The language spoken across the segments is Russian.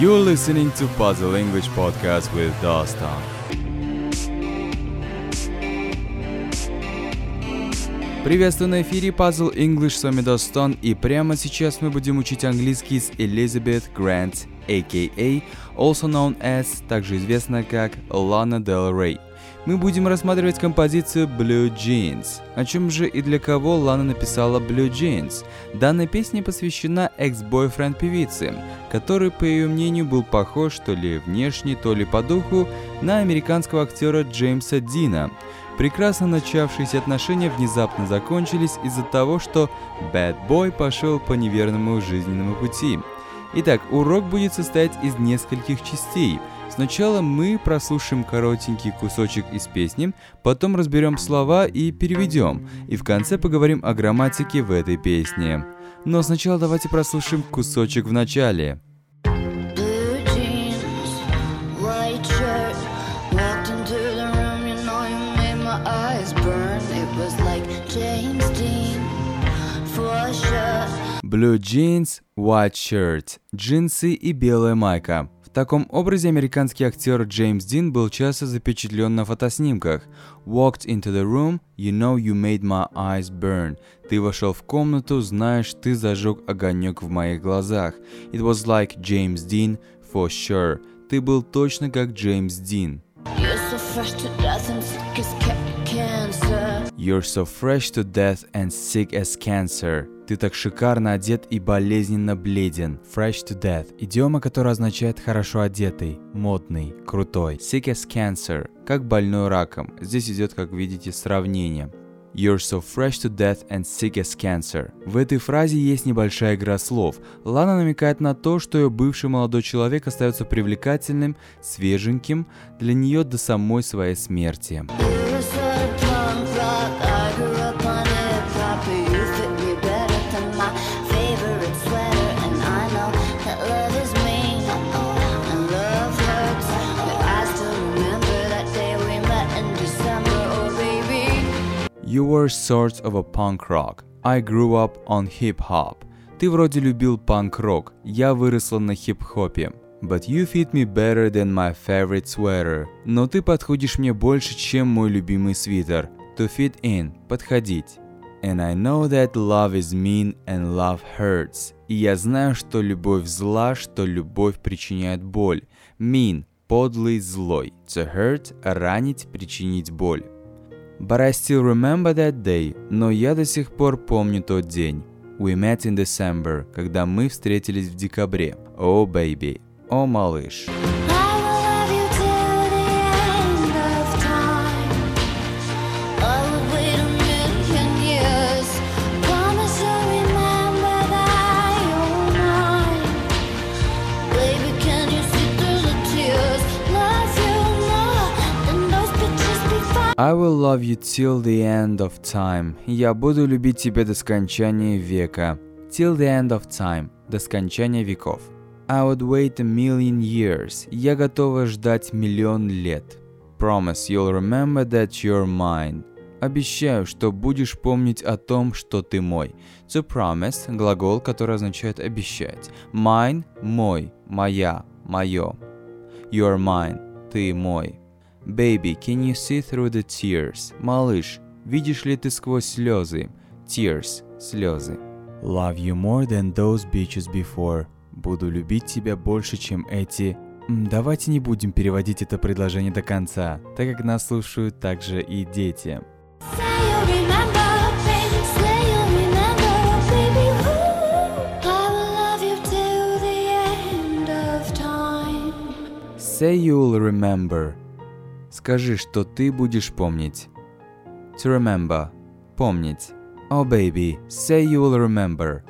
You're listening to Puzzle English Podcast with Dostan. Приветствую на эфире Puzzle English, с вами Достон, и прямо сейчас мы будем учить английский с Elizabeth Grant, a.k.a. also known as, также известна как Lana Del Rey. Мы будем рассматривать композицию Blue Jeans. О чем же и для кого Лана написала Blue Jeans? Данная песня посвящена экс-бойфренд певицы, который, по ее мнению, был похож то ли внешне, то ли по духу на американского актера Джеймса Дина. Прекрасно начавшиеся отношения внезапно закончились из-за того, что Bad Boy пошел по неверному жизненному пути. Итак, урок будет состоять из нескольких частей. Сначала мы прослушаем коротенький кусочек из песни, потом разберем слова и переведем, и в конце поговорим о грамматике в этой песне. Но сначала давайте прослушаем кусочек в начале. Blue jeans, white shirt. Джинсы и белая майка. В таком образе американский актер Джеймс Дин был часто запечатлен на фотоснимках. Walked into the room, you know you made my eyes burn. Ты вошел в комнату, знаешь, ты зажег огонек в моих глазах. It was like James Dean, for sure. Ты был точно как Джеймс Дин. You're so fresh to death You're so fresh to death and sick as cancer. Ты так шикарно одет и болезненно бледен. Fresh to death. Идиома, которая означает хорошо одетый, модный, крутой. Sick as cancer. Как больной раком. Здесь идет, как видите, сравнение. You're so fresh to death and sick as cancer. В этой фразе есть небольшая игра слов. Лана намекает на то, что ее бывший молодой человек остается привлекательным, свеженьким для нее до самой своей смерти. You were sort of a punk rock. I grew up on hip-hop. Ты вроде любил панк-рок. Я выросла на хип-хопе. But you fit me better than my favorite sweater. Но ты подходишь мне больше, чем мой любимый свитер. To fit in. Подходить. And I know that love is mean and love hurts. И я знаю, что любовь зла, что любовь причиняет боль. Mean – подлый, злой. To hurt – ранить, причинить боль. But I still remember that day, но я до сих пор помню тот день. We met in December, когда мы встретились в декабре. Oh baby, о малыш. I I will love you till the end of time. Я буду любить тебя до скончания века. Till the end of time. До скончания веков. I would wait a million years. Я готова ждать миллион лет. Promise you'll remember that you're mine. Обещаю, что будешь помнить о том, что ты мой. To promise – глагол, который означает обещать. Mine – мой, моя, мое. You're mine. Ты мой. Baby, can you see through the tears? Малыш, видишь ли ты сквозь слезы? Tears – слезы. Love you more than those beaches before. Буду любить тебя больше, чем эти... Давайте не будем переводить это предложение до конца, так как нас слушают также и дети. Say you'll remember, Скажи, что ты будешь помнить. To remember. Помнить. Oh, baby, say you will remember.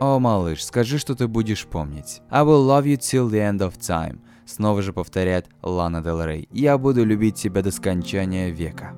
О, малыш, скажи, что ты будешь помнить. I will love you till the end of time. Снова же повторяет Лана Дел Рей. Я буду любить тебя до скончания века.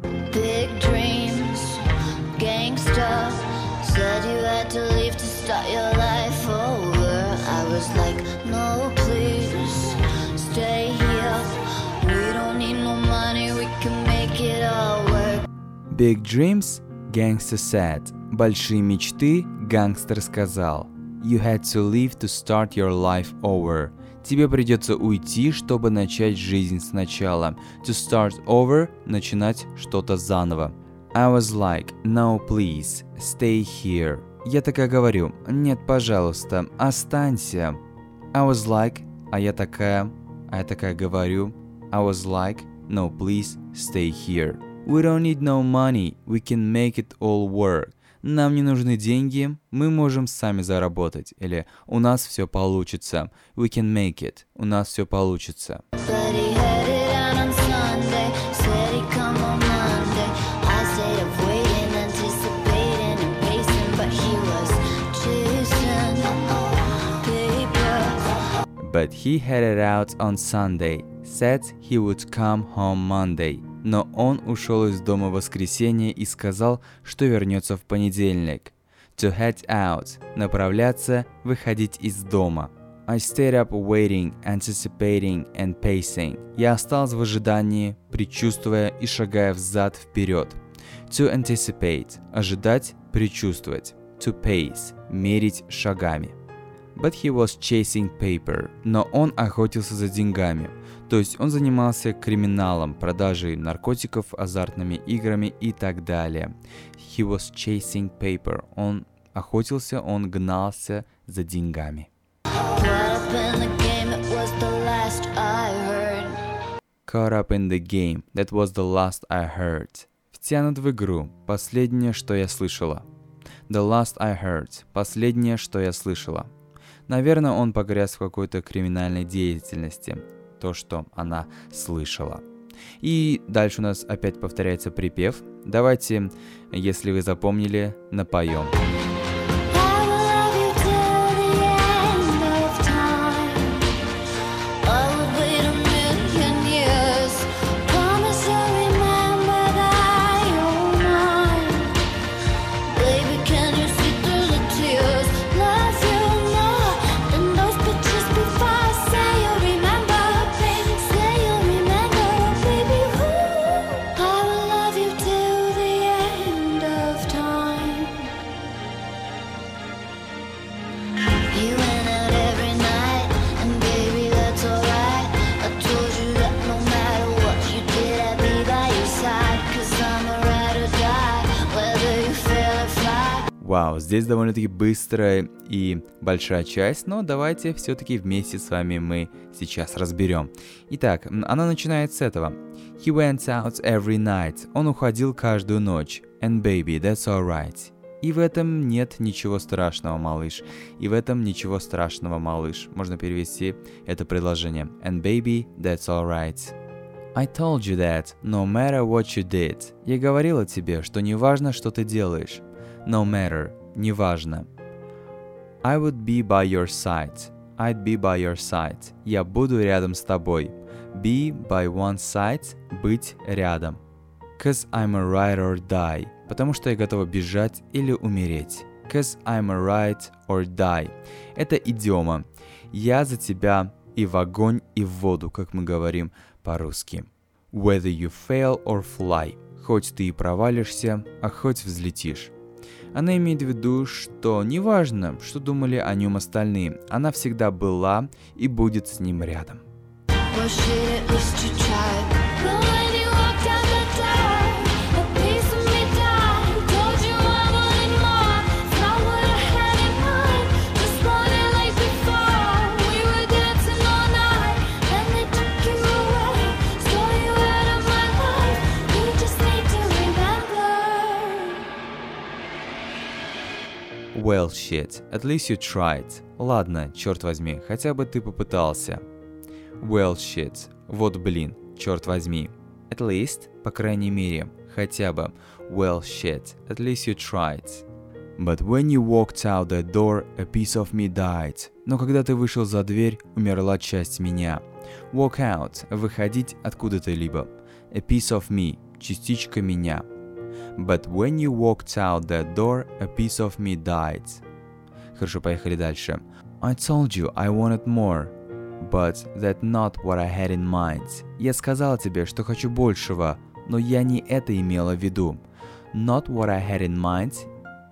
Big dreams, gangster said. Большие мечты, гангстер сказал. You had to leave to start your life over. Тебе придется уйти, чтобы начать жизнь сначала. To start over – начинать что-то заново. I was like, no please, stay here. Я такая говорю, нет, пожалуйста, останься. I was like, а я такая, а я такая говорю. I was like, no please, stay here. We don't need no money, we can make it all work. Нам не нужны деньги, мы можем сами заработать. Или у нас все получится. We can make it. У нас все получится. But he headed out on Sunday, said he would come home Monday. Но он ушел из дома в воскресенье и сказал, что вернется в понедельник. To head out – направляться, выходить из дома. I stayed up waiting, anticipating and pacing. Я остался в ожидании, предчувствуя и шагая взад-вперед. To anticipate – ожидать, предчувствовать. To pace – мерить шагами. But he was chasing paper. Но он охотился за деньгами. То есть он занимался криминалом, продажей наркотиков, азартными играми и так далее. He was chasing paper. Он охотился, он гнался за деньгами. Caught up in the game. That was the last I heard. Втянут в игру. Последнее, что я слышала. The last I heard. Последнее, что я слышала. Наверное, он погряз в какой-то криминальной деятельности. То, что она слышала. И дальше у нас опять повторяется припев. Давайте, если вы запомнили, напоем. I здесь довольно-таки быстрая и большая часть, но давайте все-таки вместе с вами мы сейчас разберем. Итак, она начинает с этого. He went out every night. Он уходил каждую ночь. And baby, that's alright. И в этом нет ничего страшного, малыш. И в этом ничего страшного, малыш. Можно перевести это предложение. And baby, that's alright. I told you that, no matter what you did. Я говорила тебе, что не важно, что ты делаешь. No matter, неважно. I would be by your side. I'd be by your side. Я буду рядом с тобой. Be by one side, быть рядом. Cause I'm a ride or die. Потому что я готова бежать или умереть. Cause I'm a ride or die. Это идиома. Я за тебя и в огонь, и в воду, как мы говорим по-русски. Whether you fail or fly. Хоть ты и провалишься, а хоть взлетишь. Она имеет в виду, что неважно, что думали о нем остальные, она всегда была и будет с ним рядом. Well, Well shit, at least you tried. Ладно, черт возьми, хотя бы ты попытался. Well shit, вот блин, черт возьми. At least, по крайней мере, хотя бы. Well shit, at least you tried. But when you walked out that door, a piece of me died. Но когда ты вышел за дверь, умерла часть меня. Walk out – выходить откуда-то либо. A piece of me – частичка меня. But when you walked out that door, a piece of me died. Хорошо, поехали дальше. I told you I wanted more, but that not what I had in mind. Я сказала тебе, что хочу большего, но я не это имела в виду. Not what I had in mind.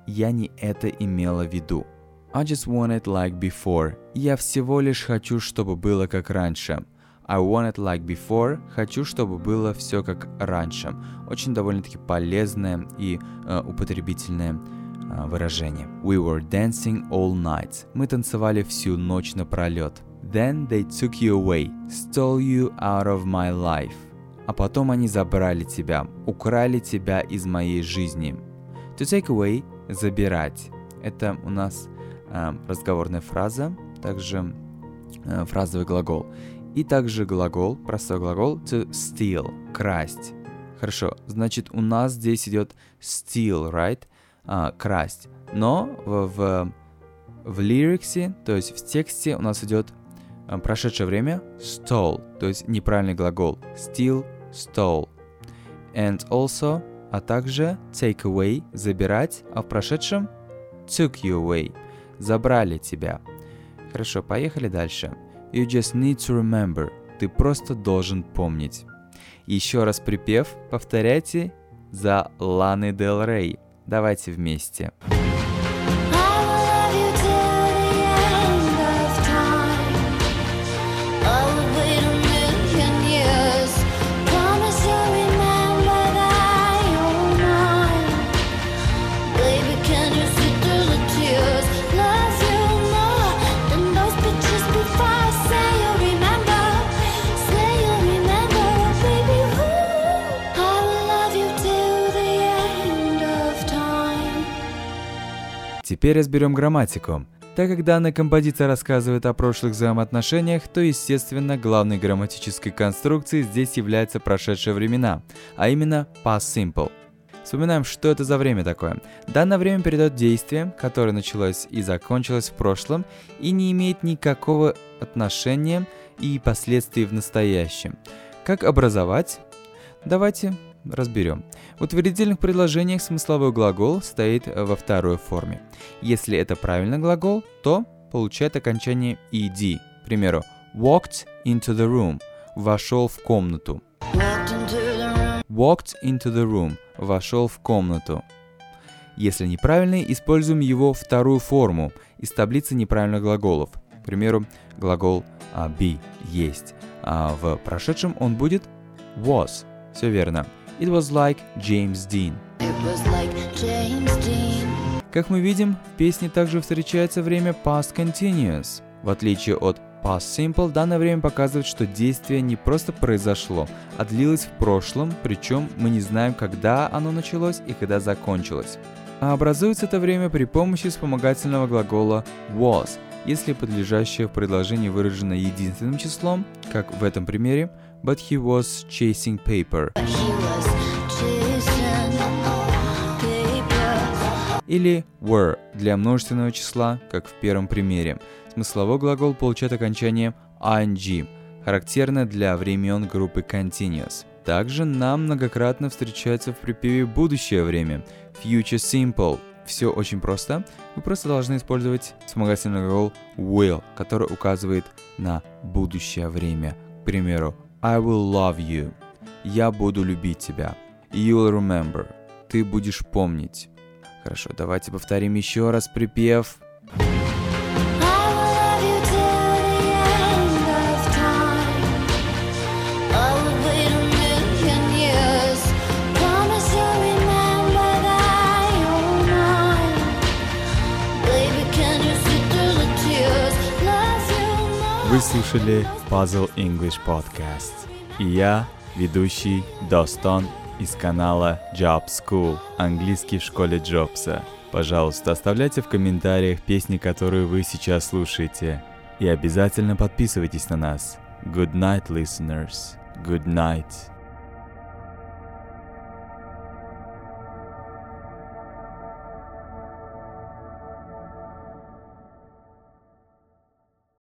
Я не это имела в виду. I just want it like before. Я всего лишь хочу, чтобы было как раньше. I want it like before. Хочу, чтобы было все как раньше. Очень довольно-таки полезное и э, употребительное э, выражение. We were dancing all night. Мы танцевали всю ночь напролет. Then they took you away, stole you out of my life. А потом они забрали тебя, украли тебя из моей жизни. To take away – забирать. Это у нас э, разговорная фраза, также э, фразовый глагол. И также глагол, простой глагол to steal, красть. Хорошо, значит у нас здесь идет steal, right? А, красть. Но в, в, в лириксе, то есть в тексте у нас идет а, прошедшее время stole, то есть неправильный глагол. Steal, stole. And also, а также take away, забирать, а в прошедшем took you away, забрали тебя. Хорошо, поехали дальше. You just need to remember. Ты просто должен помнить. Еще раз припев повторяйте за Ланы Дел Рей. Давайте вместе. I Теперь разберем грамматику. Так как данная композиция рассказывает о прошлых взаимоотношениях, то, естественно, главной грамматической конструкцией здесь являются прошедшие времена, а именно past simple. Вспоминаем, что это за время такое. Данное время передает действие, которое началось и закончилось в прошлом и не имеет никакого отношения и последствий в настоящем. Как образовать? Давайте разберем. В утвердительных предложениях смысловой глагол стоит во второй форме. Если это правильный глагол, то получает окончание ed. К примеру, walked into the room – вошел в комнату. Walked into the room. Вошел в комнату. Если неправильный, используем его вторую форму из таблицы неправильных глаголов. К примеру, глагол а, be – есть. А в прошедшем он будет was. Все верно. It was like James Dean. It was like James Dean. Как мы видим, в песне также встречается время past continuous. В отличие от past simple, данное время показывает, что действие не просто произошло, а длилось в прошлом, причем мы не знаем, когда оно началось и когда закончилось. А образуется это время при помощи вспомогательного глагола was, если подлежащее в предложении выражено единственным числом, как в этом примере, but he was chasing paper, или were для множественного числа, как в первом примере. Смысловой глагол получает окончание ing, характерное для времен группы continuous. Также нам многократно встречается в припеве будущее время future simple. Все очень просто. Вы просто должны использовать вспомогательный глагол will, который указывает на будущее время. К примеру, I will love you. Я буду любить тебя. You will remember. Ты будешь помнить. Хорошо, давайте повторим еще раз припев. I Вы слушали Puzzle English Podcast. И я, ведущий Достон из канала Job School, английский в школе Джобса. Пожалуйста, оставляйте в комментариях песни, которые вы сейчас слушаете. И обязательно подписывайтесь на нас. Good night, listeners. Good night.